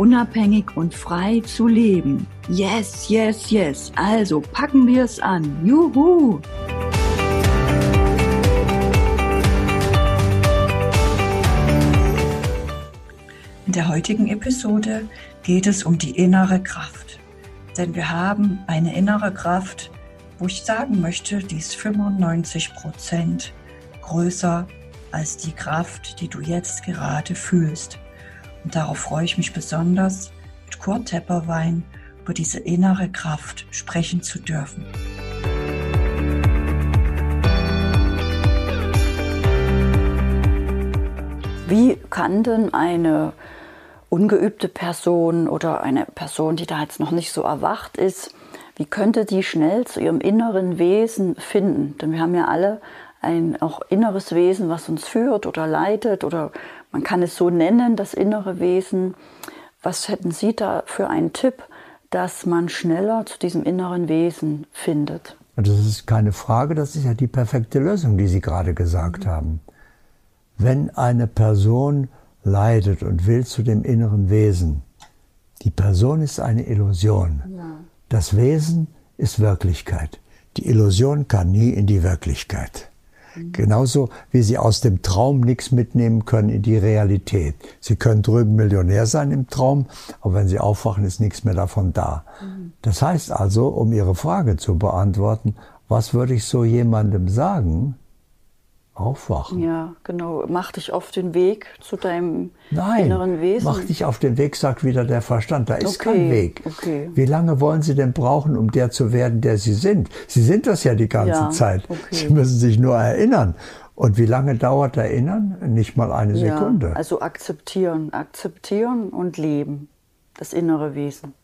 unabhängig und frei zu leben. Yes, yes, yes. Also packen wir es an. Juhu! In der heutigen Episode geht es um die innere Kraft. Denn wir haben eine innere Kraft, wo ich sagen möchte, die ist 95 Prozent größer als die Kraft, die du jetzt gerade fühlst. Und darauf freue ich mich besonders, mit Kurt Tepperwein über diese innere Kraft sprechen zu dürfen. Wie kann denn eine ungeübte Person oder eine Person, die da jetzt noch nicht so erwacht ist, wie könnte die schnell zu ihrem inneren Wesen finden? Denn wir haben ja alle ein auch inneres Wesen, was uns führt oder leitet oder man kann es so nennen, das innere Wesen. Was hätten Sie da für einen Tipp, dass man schneller zu diesem inneren Wesen findet? Das ist keine Frage, das ist ja die perfekte Lösung, die Sie gerade gesagt mhm. haben. Wenn eine Person leidet und will zu dem inneren Wesen, die Person ist eine Illusion. Ja. Das Wesen ist Wirklichkeit. Die Illusion kann nie in die Wirklichkeit. Genauso wie Sie aus dem Traum nichts mitnehmen können in die Realität. Sie können drüben Millionär sein im Traum, aber wenn Sie aufwachen, ist nichts mehr davon da. Das heißt also, um Ihre Frage zu beantworten, was würde ich so jemandem sagen, aufwachen. Ja, genau. Mach dich auf den Weg zu deinem Nein, inneren Wesen. Mach dich auf den Weg, sagt wieder der Verstand. Da ist okay, kein Weg. Okay. Wie lange wollen Sie denn brauchen, um der zu werden, der Sie sind? Sie sind das ja die ganze ja, Zeit. Okay. Sie müssen sich nur erinnern. Und wie lange dauert Erinnern? Nicht mal eine Sekunde. Ja, also akzeptieren, akzeptieren und leben. Das innere Wesen.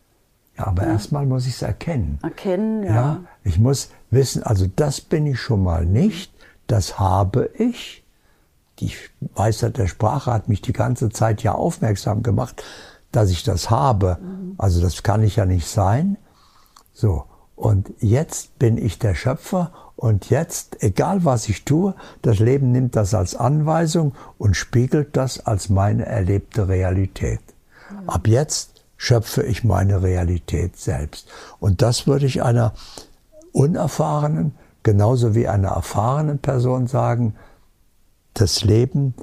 Ja, aber ja. erstmal muss ich es erkennen. Erkennen, ja. ja. Ich muss wissen, also das bin ich schon mal nicht das habe ich. Die Weisheit der Sprache hat mich die ganze Zeit ja aufmerksam gemacht, dass ich das habe. Also das kann ich ja nicht sein. So. Und jetzt bin ich der Schöpfer und jetzt, egal was ich tue, das Leben nimmt das als Anweisung und spiegelt das als meine erlebte Realität. Ab jetzt schöpfe ich meine Realität selbst. Und das würde ich einer unerfahrenen, genauso wie einer erfahrenen Person sagen, das Leben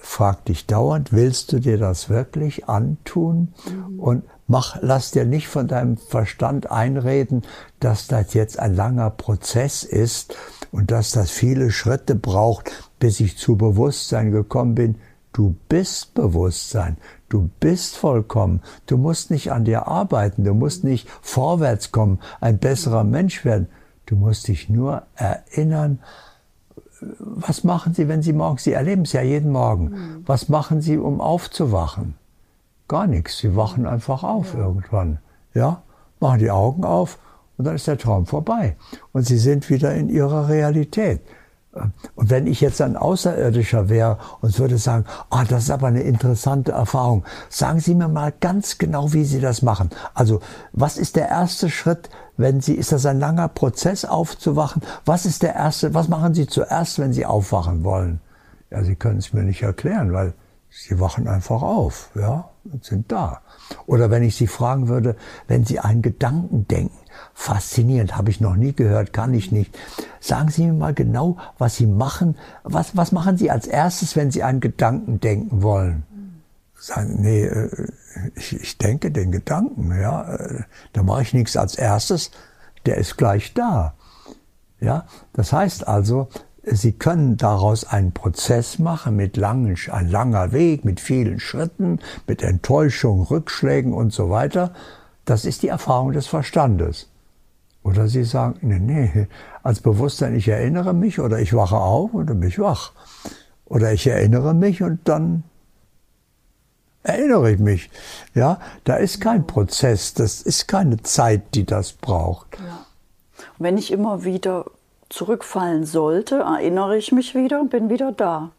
fragt dich dauernd, willst du dir das wirklich antun? Mhm. Und mach, lass dir nicht von deinem Verstand einreden, dass das jetzt ein langer Prozess ist und dass das viele Schritte braucht, bis ich zu Bewusstsein gekommen bin. Du bist Bewusstsein. Du bist vollkommen. Du musst nicht an dir arbeiten. Du musst nicht vorwärts kommen, ein besserer Mensch werden. Du musst dich nur erinnern, was machen Sie, wenn Sie morgen, Sie erleben es ja jeden Morgen, mhm. was machen Sie, um aufzuwachen? Gar nichts, Sie wachen einfach auf ja. irgendwann, ja, machen die Augen auf und dann ist der Traum vorbei und Sie sind wieder in Ihrer Realität. Und wenn ich jetzt ein Außerirdischer wäre und würde sagen, ah, oh, das ist aber eine interessante Erfahrung, sagen Sie mir mal ganz genau, wie Sie das machen. Also, was ist der erste Schritt, wenn Sie, ist das ein langer Prozess aufzuwachen? Was ist der erste, was machen Sie zuerst, wenn Sie aufwachen wollen? Ja, Sie können es mir nicht erklären, weil Sie wachen einfach auf, ja, und sind da. Oder wenn ich Sie fragen würde, wenn Sie einen Gedanken denken, faszinierend, habe ich noch nie gehört, kann ich nicht. Sagen Sie mir mal genau, was Sie machen. Was, was machen Sie als erstes, wenn Sie einen Gedanken denken wollen? Sagen, nee, äh, ich, ich denke den Gedanken, ja. Äh, da mache ich nichts als erstes, der ist gleich da. Ja, das heißt also, Sie können daraus einen Prozess machen mit langen, ein langer Weg, mit vielen Schritten, mit Enttäuschung, Rückschlägen und so weiter. Das ist die Erfahrung des Verstandes. Oder Sie sagen, nee, nee, als Bewusstsein, ich erinnere mich oder ich wache auf und dann bin ich wach. Oder ich erinnere mich und dann erinnere ich mich. Ja, da ist kein Prozess, das ist keine Zeit, die das braucht. Ja. wenn ich immer wieder zurückfallen sollte, erinnere ich mich wieder und bin wieder da.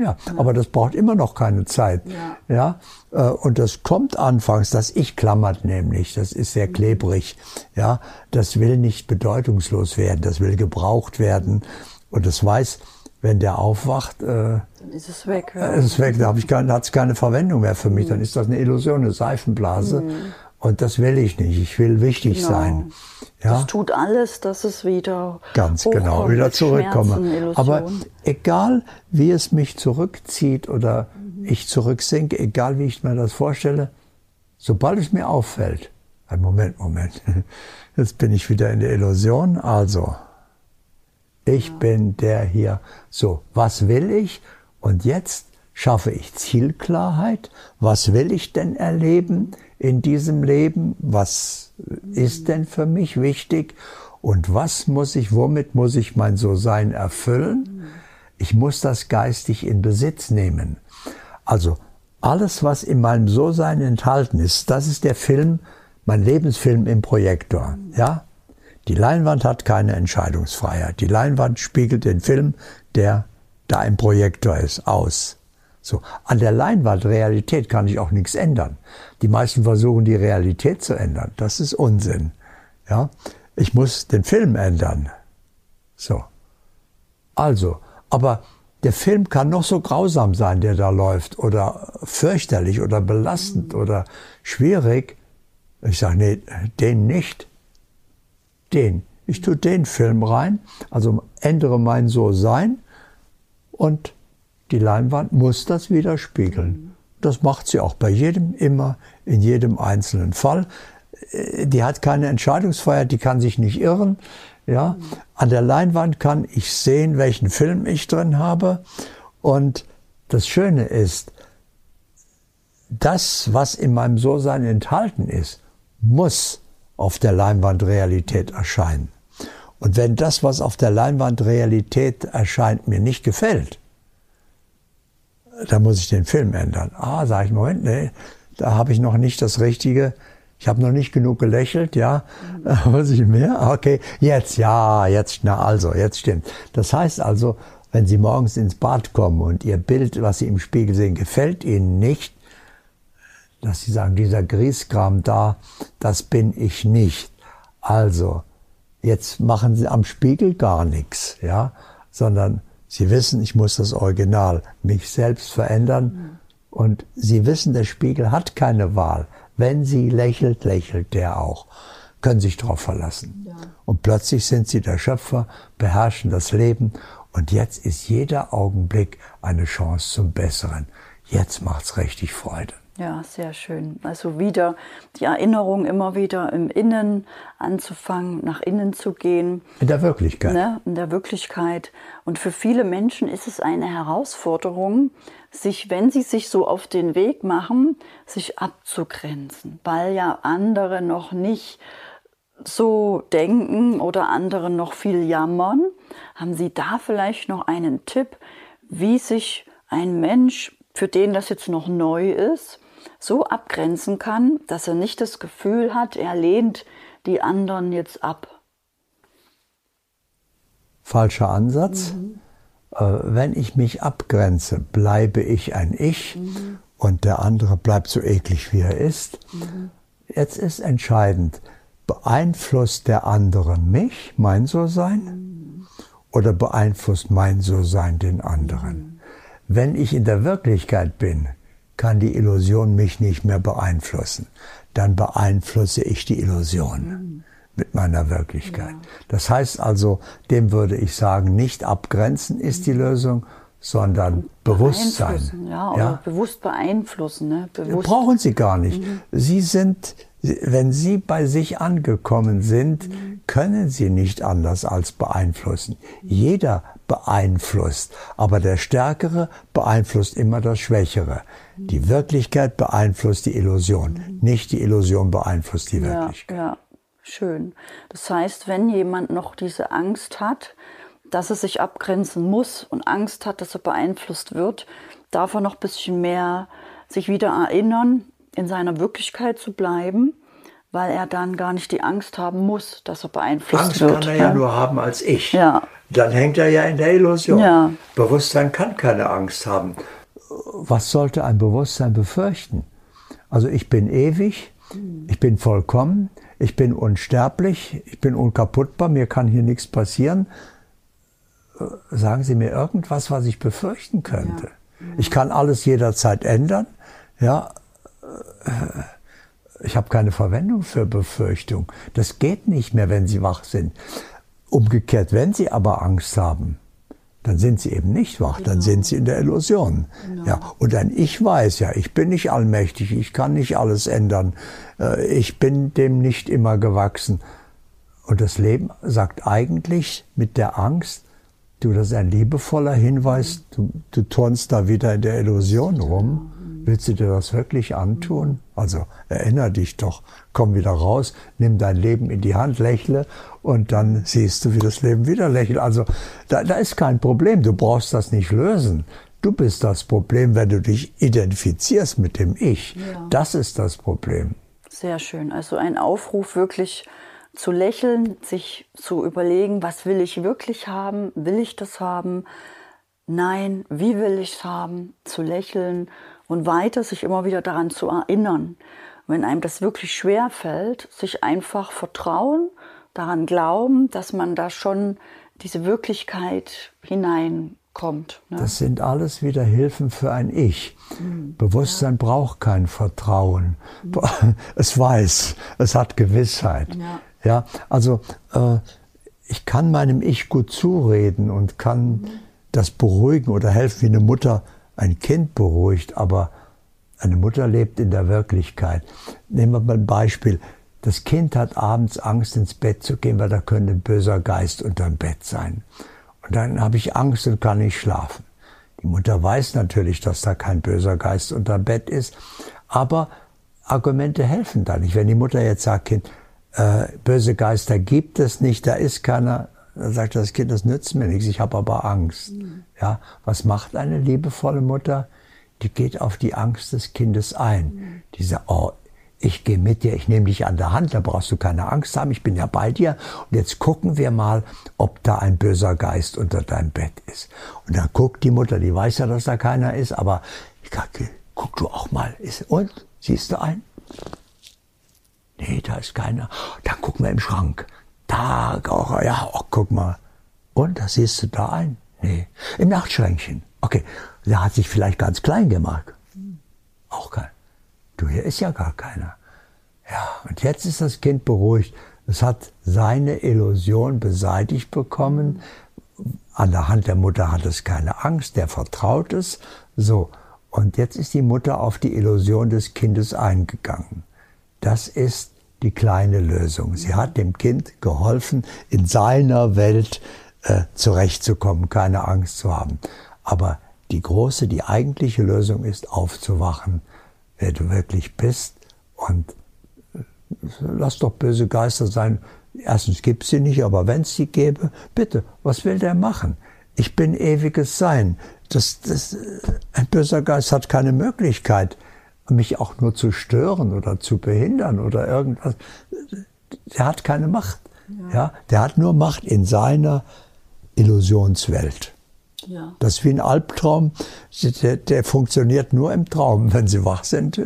Ja, aber das braucht immer noch keine Zeit. Ja. ja, äh, und das kommt anfangs, das Ich klammert nämlich, das ist sehr klebrig. Ja, das will nicht bedeutungslos werden, das will gebraucht werden und das weiß, wenn der aufwacht, äh, dann ist es weg. Ja. Ist es weg, da hat es keine Verwendung mehr für mich. Mhm. Dann ist das eine Illusion, eine Seifenblase. Mhm. Und das will ich nicht. Ich will wichtig genau. sein. Ja? Das tut alles, dass es wieder ganz genau wieder zurückkomme. Aber egal, wie es mich zurückzieht oder mhm. ich zurücksinke, egal wie ich mir das vorstelle, sobald es mir auffällt, ein Moment, Moment, jetzt bin ich wieder in der Illusion. Also, ich ja. bin der hier. So, was will ich? Und jetzt schaffe ich Zielklarheit. Was will ich denn erleben? In diesem Leben? Was ist denn für mich wichtig? Und was muss ich, womit muss ich mein So-Sein erfüllen? Ich muss das geistig in Besitz nehmen. Also alles, was in meinem So-Sein enthalten ist, das ist der Film, mein Lebensfilm im Projektor. Ja? Die Leinwand hat keine Entscheidungsfreiheit. Die Leinwand spiegelt den Film, der da im Projektor ist, aus. So, an der Leinwand Realität kann ich auch nichts ändern. Die meisten versuchen die Realität zu ändern. Das ist Unsinn. Ja, ich muss den Film ändern. So. Also, aber der Film kann noch so grausam sein, der da läuft, oder fürchterlich oder belastend oder schwierig. Ich sage, nee, den nicht. Den. Ich tue den Film rein, also ändere mein So-Sein und die Leinwand muss das widerspiegeln. Das macht sie auch bei jedem immer, in jedem einzelnen Fall. Äh, die hat keine Entscheidungsfreiheit, die kann sich nicht irren. Ja, an der Leinwand kann ich sehen, welchen Film ich drin habe. Und das Schöne ist, das, was in meinem So-Sein enthalten ist, muss auf der Leinwand Realität erscheinen. Und wenn das, was auf der Leinwand Realität erscheint, mir nicht gefällt, da muss ich den Film ändern. Ah, sage ich, Moment, nee, da habe ich noch nicht das Richtige. Ich habe noch nicht genug gelächelt, ja. Mhm. Muss ich mehr? Okay, jetzt, ja, jetzt, na also, jetzt stimmt. Das heißt also, wenn Sie morgens ins Bad kommen und Ihr Bild, was Sie im Spiegel sehen, gefällt Ihnen nicht, dass Sie sagen, dieser Grießkram da, das bin ich nicht. Also, jetzt machen Sie am Spiegel gar nichts, ja, sondern Sie wissen, ich muss das Original, mich selbst verändern. Mhm. Und Sie wissen, der Spiegel hat keine Wahl. Wenn sie lächelt, lächelt der auch. Können sich darauf verlassen. Ja. Und plötzlich sind Sie der Schöpfer, beherrschen das Leben. Und jetzt ist jeder Augenblick eine Chance zum Besseren. Jetzt macht's richtig Freude. Ja, sehr schön. Also wieder die Erinnerung immer wieder im Innen anzufangen, nach innen zu gehen. In der Wirklichkeit. Ne? In der Wirklichkeit. Und für viele Menschen ist es eine Herausforderung, sich, wenn sie sich so auf den Weg machen, sich abzugrenzen, weil ja andere noch nicht so denken oder andere noch viel jammern. Haben Sie da vielleicht noch einen Tipp, wie sich ein Mensch, für den das jetzt noch neu ist, so abgrenzen kann, dass er nicht das Gefühl hat, er lehnt die anderen jetzt ab. Falscher Ansatz. Mhm. Äh, wenn ich mich abgrenze, bleibe ich ein Ich mhm. und der andere bleibt so eklig, wie er ist. Mhm. Jetzt ist entscheidend, beeinflusst der andere mich, mein So-Sein, mhm. oder beeinflusst mein So-Sein den anderen? Mhm. Wenn ich in der Wirklichkeit bin, kann die Illusion mich nicht mehr beeinflussen. Dann beeinflusse ich die Illusion mhm. mit meiner Wirklichkeit. Ja. Das heißt also, dem würde ich sagen, nicht abgrenzen ist die Lösung, sondern Bewusstsein. Ja, oder ja? bewusst beeinflussen. Ne? Bewusst. Brauchen Sie gar nicht. Mhm. Sie sind, wenn Sie bei sich angekommen sind, können Sie nicht anders als beeinflussen. Jeder beeinflusst, aber der Stärkere beeinflusst immer das Schwächere. Die Wirklichkeit beeinflusst die Illusion, nicht die Illusion beeinflusst die Wirklichkeit. Ja, ja, schön. Das heißt, wenn jemand noch diese Angst hat, dass er sich abgrenzen muss und Angst hat, dass er beeinflusst wird, darf er noch ein bisschen mehr sich wieder erinnern, in seiner Wirklichkeit zu bleiben, weil er dann gar nicht die Angst haben muss, dass er beeinflusst Angst wird. kann er ja, nur haben als ich. Ja. Dann hängt er ja in der Illusion. Ja. Bewusstsein kann keine Angst haben. Was sollte ein Bewusstsein befürchten? Also ich bin ewig, ich bin vollkommen, ich bin unsterblich, ich bin unkaputtbar, mir kann hier nichts passieren. Äh, Sagen Sie mir irgendwas, was ich befürchten könnte. Ich kann alles jederzeit ändern. Ja, ich habe keine Verwendung für Befürchtung. Das geht nicht mehr, wenn Sie wach sind. Umgekehrt, wenn Sie aber Angst haben, dann sind Sie eben nicht wach, dann sind Sie in der Illusion. Ja, und ein Ich weiß ja, ich bin nicht allmächtig, ich kann nicht alles ändern, äh, ich bin dem nicht immer gewachsen. Und das Leben sagt eigentlich mit der Angst, du, das ist ein liebevoller Hinweis, du, du turnst da wieder in der Illusion rum. Willst du dir das wirklich antun? Also erinnere dich doch, komm wieder raus, nimm dein Leben in die Hand, lächle und dann siehst du, wie das Leben wieder lächelt. Also da, da ist kein Problem, du brauchst das nicht lösen. Du bist das Problem, wenn du dich identifizierst mit dem Ich. Ja. Das ist das Problem. Sehr schön. Also ein Aufruf wirklich zu lächeln, sich zu überlegen, was will ich wirklich haben? Will ich das haben? Nein, wie will ich es haben? Zu lächeln und weiter sich immer wieder daran zu erinnern. Wenn einem das wirklich schwer fällt, sich einfach vertrauen, daran glauben, dass man da schon diese Wirklichkeit hineinkommt. Ne? Das sind alles wieder Hilfen für ein Ich. Bewusstsein braucht kein Vertrauen. Es weiß, es hat Gewissheit. Ja. Ja, also äh, ich kann meinem Ich gut zureden und kann das beruhigen oder helfen, wie eine Mutter ein Kind beruhigt, aber eine Mutter lebt in der Wirklichkeit. Nehmen wir mal ein Beispiel. Das Kind hat abends Angst, ins Bett zu gehen, weil da könnte ein böser Geist unterm Bett sein. Und dann habe ich Angst und kann nicht schlafen. Die Mutter weiß natürlich, dass da kein böser Geist unterm Bett ist, aber Argumente helfen da nicht. Wenn die Mutter jetzt sagt, Kind, äh, böse Geister gibt es nicht, da ist keiner, dann sagt das Kind, das nützt mir nichts, ich habe aber Angst. Ja, was macht eine liebevolle Mutter? Die geht auf die Angst des Kindes ein. Die sagt, oh, ich gehe mit dir, ich nehme dich an der Hand, da brauchst du keine Angst haben, ich bin ja bei dir. Und jetzt gucken wir mal, ob da ein böser Geist unter deinem Bett ist. Und dann guckt die Mutter, die weiß ja, dass da keiner ist, aber ich sage, guck du auch mal. Und? Siehst du einen? Nee, da ist keiner. Dann gucken wir im Schrank. Da, auch, ja, oh, guck mal. Und, da siehst du da einen? Nee. Im Nachtschränkchen. Okay, der hat sich vielleicht ganz klein gemacht. Auch kein. Du, hier ist ja gar keiner. Ja, und jetzt ist das Kind beruhigt. Es hat seine Illusion beseitigt bekommen. An der Hand der Mutter hat es keine Angst, der vertraut es. So. Und jetzt ist die Mutter auf die Illusion des Kindes eingegangen. Das ist die kleine Lösung. Sie hat dem Kind geholfen, in seiner Welt äh, zurechtzukommen, keine Angst zu haben. Aber die große, die eigentliche Lösung ist, aufzuwachen, wer du wirklich bist. Und äh, lass doch böse Geister sein. Erstens gibt sie nicht, aber wenn es sie gäbe, bitte, was will der machen? Ich bin ewiges Sein. Das, das, äh, ein böser Geist hat keine Möglichkeit, mich auch nur zu stören oder zu behindern oder irgendwas. Der hat keine Macht. Ja. ja der hat nur Macht in seiner Illusionswelt. Ja. Das ist wie ein Albtraum. Der, der, funktioniert nur im Traum. Wenn Sie wach sind,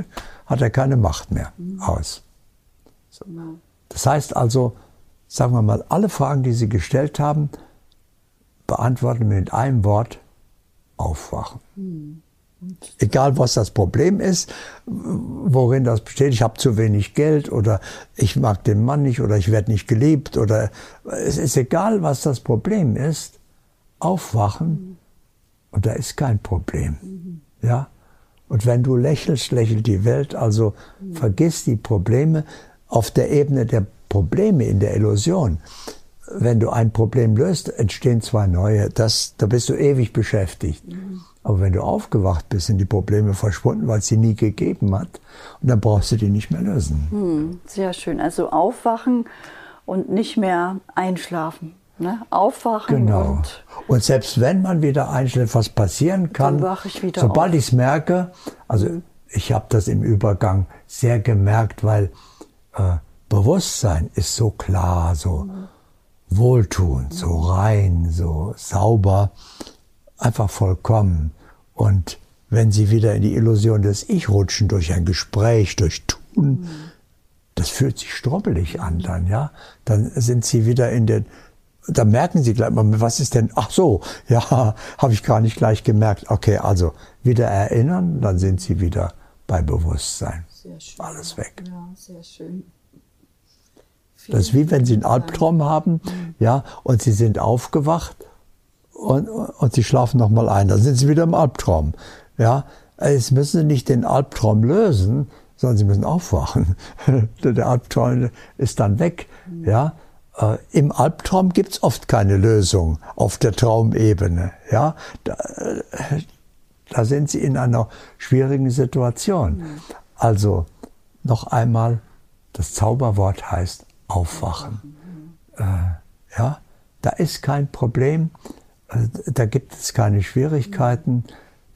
hat er keine Macht mehr Mhm. aus. So. Das heißt also, sagen wir mal, alle Fragen, die Sie gestellt haben, beantworten wir mit einem Wort, aufwachen. Mhm. Egal, was das Problem ist, worin das besteht. Ich habe zu wenig Geld oder ich mag den Mann nicht oder ich werde nicht geliebt oder es ist egal, was das Problem ist. Aufwachen und da ist kein Problem. Ja? Und wenn du lächelst, lächelt die Welt. Also vergiss die Probleme auf der Ebene der Probleme in der Illusion. Wenn du ein Problem löst, entstehen zwei neue. Das, da bist du ewig beschäftigt. Aber wenn du aufgewacht bist, sind die Probleme verschwunden, weil es sie nie gegeben hat. Und dann brauchst du die nicht mehr lösen. Hm, sehr schön. Also aufwachen und nicht mehr einschlafen. Ne? Aufwachen Genau. und Und selbst wenn man wieder einschläft, was passieren kann, Dann ich wieder sobald auf. Mhm. ich es merke, also ich habe das im Übergang sehr gemerkt, weil äh, Bewusstsein ist so klar, so wohltuend, so rein, so sauber, einfach vollkommen. Und wenn sie wieder in die Illusion des Ich rutschen durch ein Gespräch, durch Tun, das fühlt sich strubbelig an dann, ja. Dann sind sie wieder in den, da merken sie gleich mal, was ist denn, ach so, ja, habe ich gar nicht gleich gemerkt. Okay, also wieder erinnern, dann sind sie wieder bei Bewusstsein. Sehr schön. Alles weg. Ja, sehr schön. Das ist wie wenn Sie einen Albtraum haben, ja, und Sie sind aufgewacht und, und Sie schlafen nochmal ein. Dann sind Sie wieder im Albtraum, ja. Jetzt müssen Sie nicht den Albtraum lösen, sondern Sie müssen aufwachen. Der Albtraum ist dann weg, mhm. ja. Äh, Im Albtraum gibt es oft keine Lösung auf der Traumebene, ja. Da, äh, da sind sie in einer schwierigen Situation. Mhm. Also noch einmal, das Zauberwort heißt aufwachen. Äh, ja, da ist kein Problem, äh, da gibt es keine Schwierigkeiten,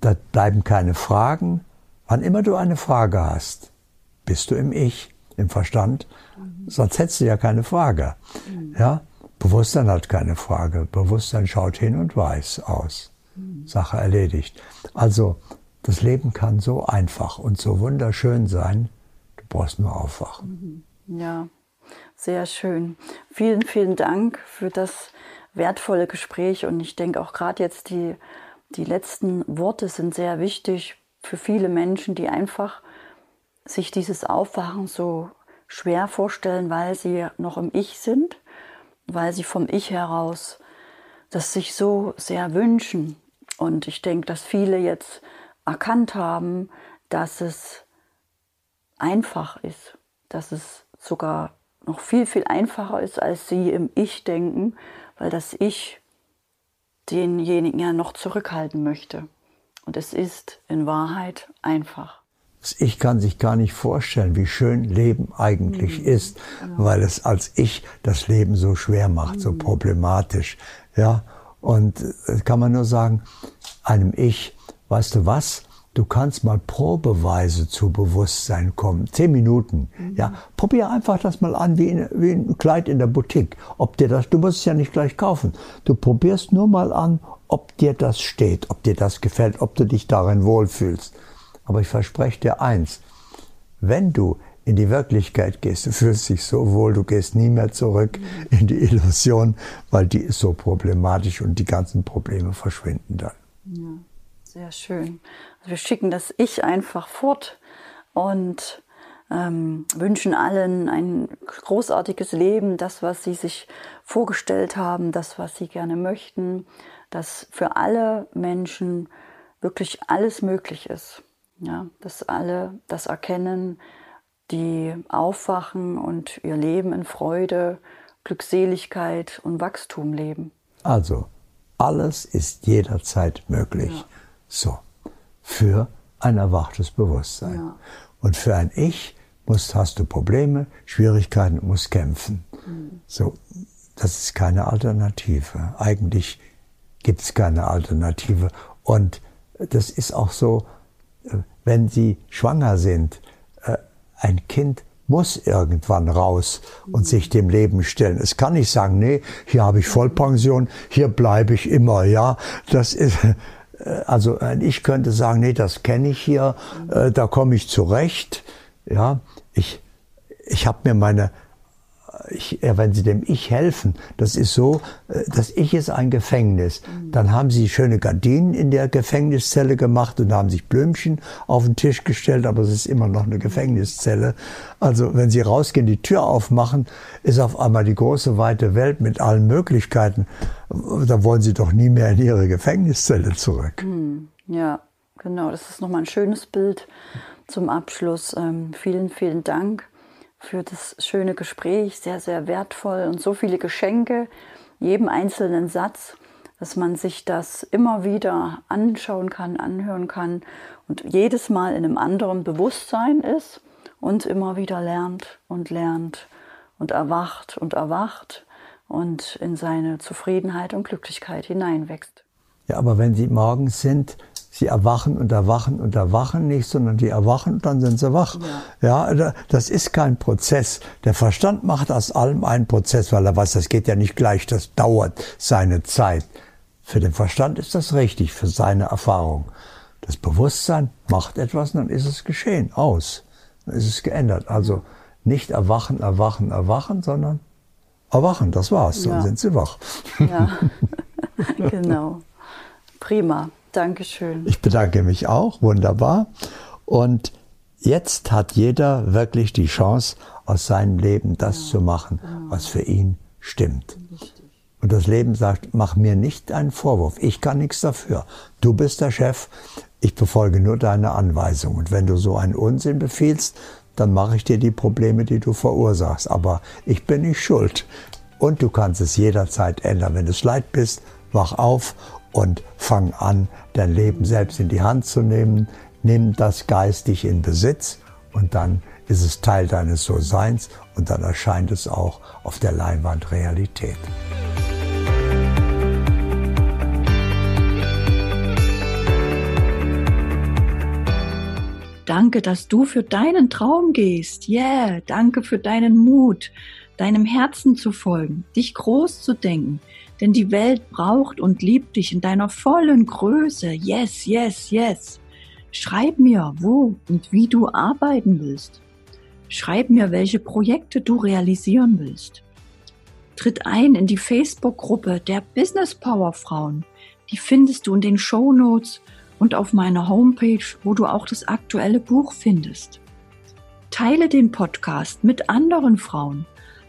da bleiben keine Fragen. Wann immer du eine Frage hast, bist du im Ich, im Verstand, sonst hättest du ja keine Frage. Ja, Bewusstsein hat keine Frage. Bewusstsein schaut hin und weiß aus. Sache erledigt. Also das Leben kann so einfach und so wunderschön sein. Du brauchst nur aufwachen. Ja, sehr schön. Vielen, vielen Dank für das wertvolle Gespräch und ich denke auch gerade jetzt die, die letzten Worte sind sehr wichtig für viele Menschen, die einfach sich dieses Aufwachen so schwer vorstellen, weil sie noch im Ich sind, weil sie vom Ich heraus das sich so sehr wünschen. Und ich denke, dass viele jetzt erkannt haben, dass es einfach ist, dass es sogar noch viel, viel einfacher ist, als sie im Ich denken, weil das Ich denjenigen ja noch zurückhalten möchte. Und es ist in Wahrheit einfach. Das Ich kann sich gar nicht vorstellen, wie schön Leben eigentlich mhm. ist, genau. weil es als Ich das Leben so schwer macht, mhm. so problematisch. Ja, und äh, kann man nur sagen, einem Ich, weißt du was? Du kannst mal probeweise zu Bewusstsein kommen. Zehn Minuten. Mhm. Ja, probier einfach das mal an wie, in, wie ein Kleid in der Boutique. Ob dir das, du musst es ja nicht gleich kaufen. Du probierst nur mal an, ob dir das steht, ob dir das gefällt, ob du dich darin wohlfühlst. Aber ich verspreche dir eins. Wenn du in die Wirklichkeit gehst, du fühlst dich so wohl, du gehst nie mehr zurück in die Illusion, weil die ist so problematisch und die ganzen Probleme verschwinden dann. Ja, sehr schön. Wir schicken das Ich einfach fort und ähm, wünschen allen ein großartiges Leben, das, was sie sich vorgestellt haben, das, was sie gerne möchten, dass für alle Menschen wirklich alles möglich ist. Ja, dass alle das erkennen, die aufwachen und ihr Leben in Freude, Glückseligkeit und Wachstum leben. Also, alles ist jederzeit möglich. Ja. So, für ein erwachtes Bewusstsein. Ja. Und für ein Ich musst, hast du Probleme, Schwierigkeiten, musst kämpfen. Mhm. So, das ist keine Alternative. Eigentlich gibt es keine Alternative. Und das ist auch so, äh, wenn Sie schwanger sind, ein Kind muss irgendwann raus und sich dem Leben stellen. Es kann nicht sagen, nee, hier habe ich Vollpension, hier bleibe ich immer, ja. Das ist, äh, also ich könnte sagen, nee, das kenne ich hier, äh, da komme ich zurecht, ja. Ich, ich habe mir meine ich, ja, wenn Sie dem Ich helfen, das ist so, äh, das Ich ist ein Gefängnis. Dann haben Sie schöne Gardinen in der Gefängniszelle gemacht und haben sich Blümchen auf den Tisch gestellt, aber es ist immer noch eine Gefängniszelle. Also wenn Sie rausgehen, die Tür aufmachen, ist auf einmal die große weite Welt mit allen Möglichkeiten. Da wollen Sie doch nie mehr in Ihre Gefängniszelle zurück. Hm, ja, genau. Das ist nochmal ein schönes Bild zum Abschluss. Ähm, vielen, vielen Dank für das schöne Gespräch, sehr, sehr wertvoll und so viele Geschenke, jedem einzelnen Satz, dass man sich das immer wieder anschauen kann, anhören kann und jedes Mal in einem anderen Bewusstsein ist und immer wieder lernt und lernt und erwacht und erwacht und in seine Zufriedenheit und Glücklichkeit hineinwächst. Ja, aber wenn Sie morgens sind, Sie erwachen und erwachen und erwachen nicht, sondern die erwachen und dann sind sie wach. Ja. ja, das ist kein Prozess. Der Verstand macht aus allem einen Prozess, weil er weiß, das geht ja nicht gleich, das dauert seine Zeit. Für den Verstand ist das richtig, für seine Erfahrung. Das Bewusstsein macht etwas und dann ist es geschehen, aus. Dann ist es geändert. Also nicht erwachen, erwachen, erwachen, sondern erwachen, das war's. Dann ja. sind sie wach. Ja, genau. Prima. Dankeschön. Ich bedanke mich auch. Wunderbar. Und jetzt hat jeder wirklich die Chance, aus seinem Leben das ja, zu machen, was für ihn stimmt. Und das Leben sagt, mach mir nicht einen Vorwurf. Ich kann nichts dafür. Du bist der Chef. Ich befolge nur deine Anweisung. Und wenn du so einen Unsinn befiehlst, dann mache ich dir die Probleme, die du verursachst. Aber ich bin nicht schuld. Und du kannst es jederzeit ändern. Wenn du es leid bist, wach auf und fang an, dein Leben selbst in die Hand zu nehmen. Nimm das geistig in Besitz und dann ist es Teil deines So-Seins und dann erscheint es auch auf der Leinwand Realität. Danke, dass du für deinen Traum gehst. Yeah, danke für deinen Mut, deinem Herzen zu folgen, dich groß zu denken. Denn die Welt braucht und liebt dich in deiner vollen Größe. Yes, yes, yes. Schreib mir, wo und wie du arbeiten willst. Schreib mir, welche Projekte du realisieren willst. Tritt ein in die Facebook-Gruppe der Business Power Frauen. Die findest du in den Show Notes und auf meiner Homepage, wo du auch das aktuelle Buch findest. Teile den Podcast mit anderen Frauen.